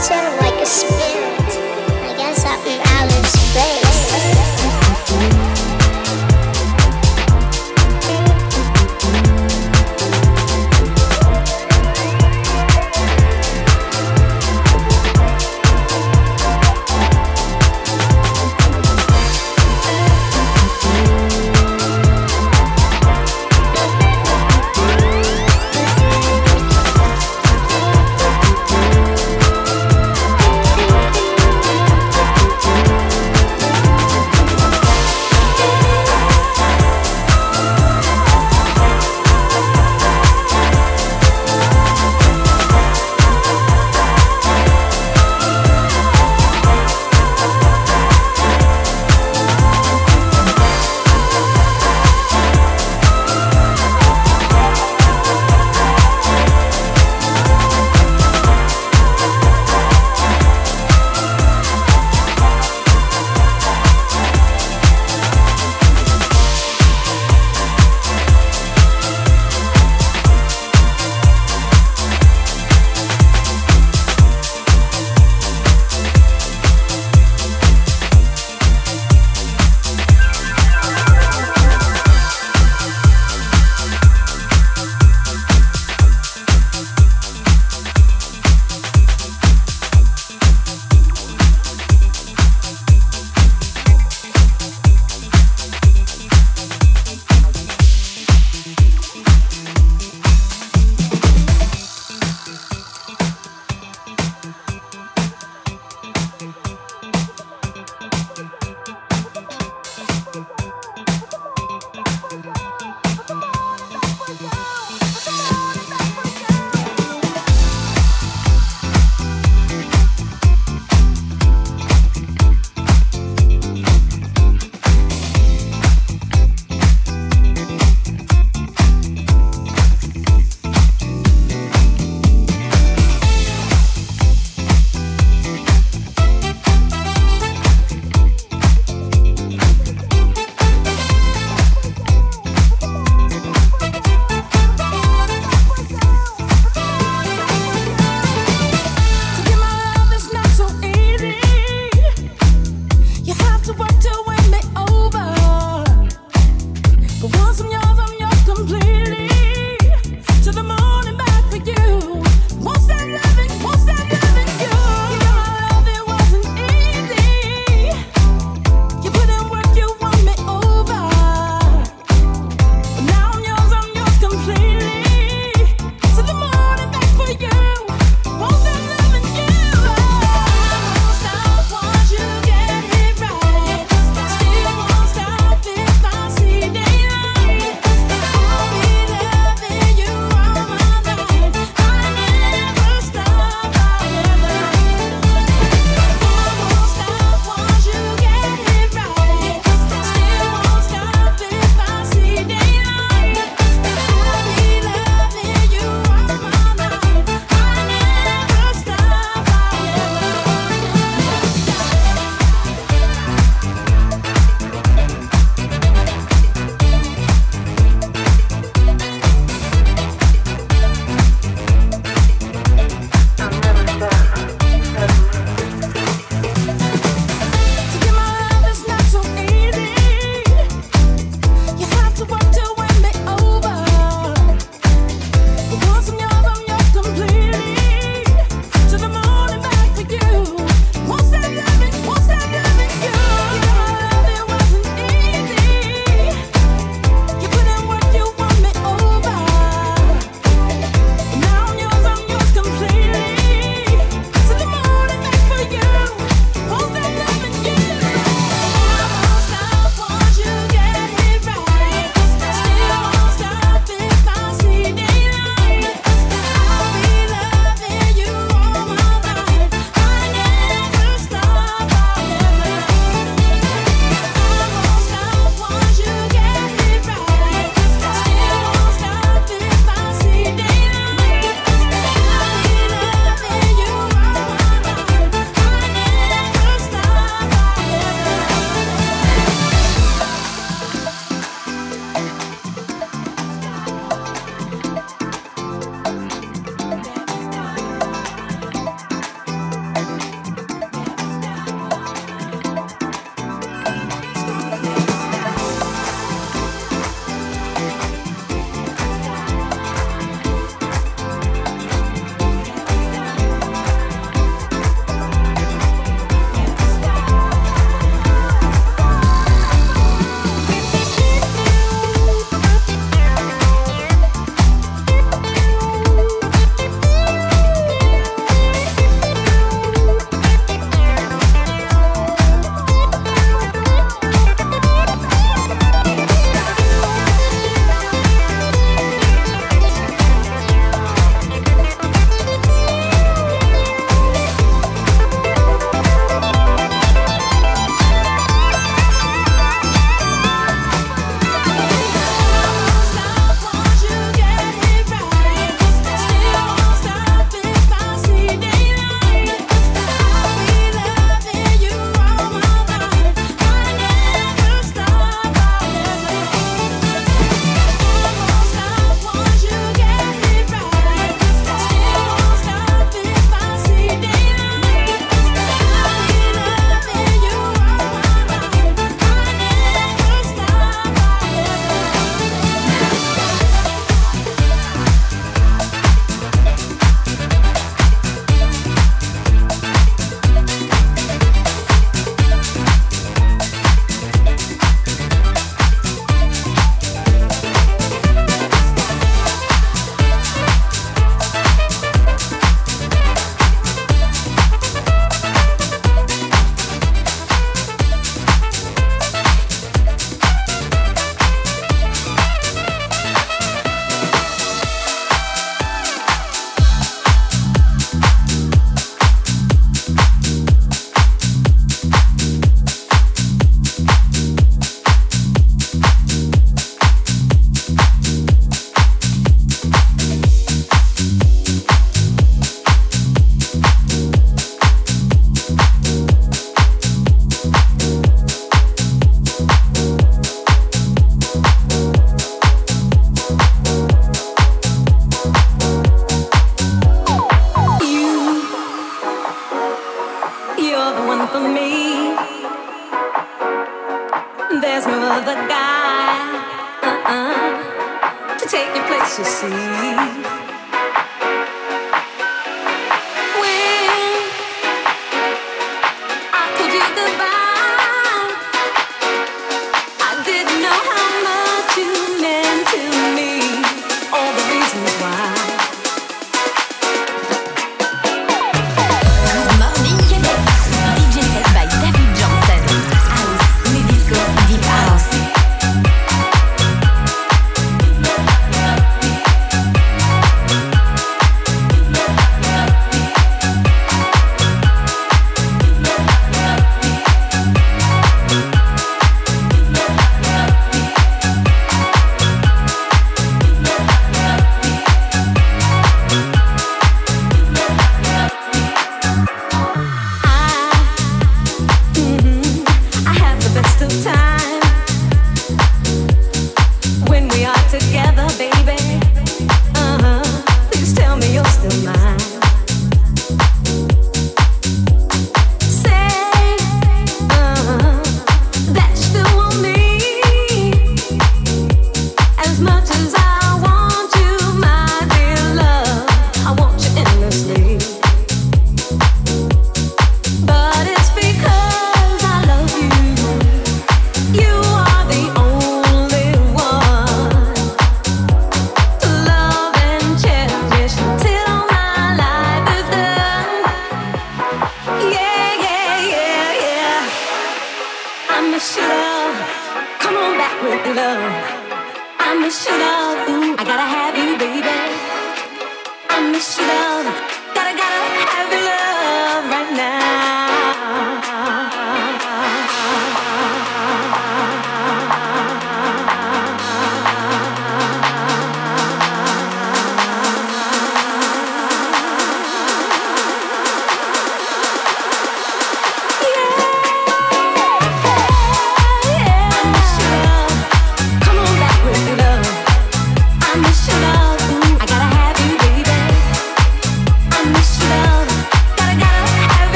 pretend like a spirit. I guess I'm out of space.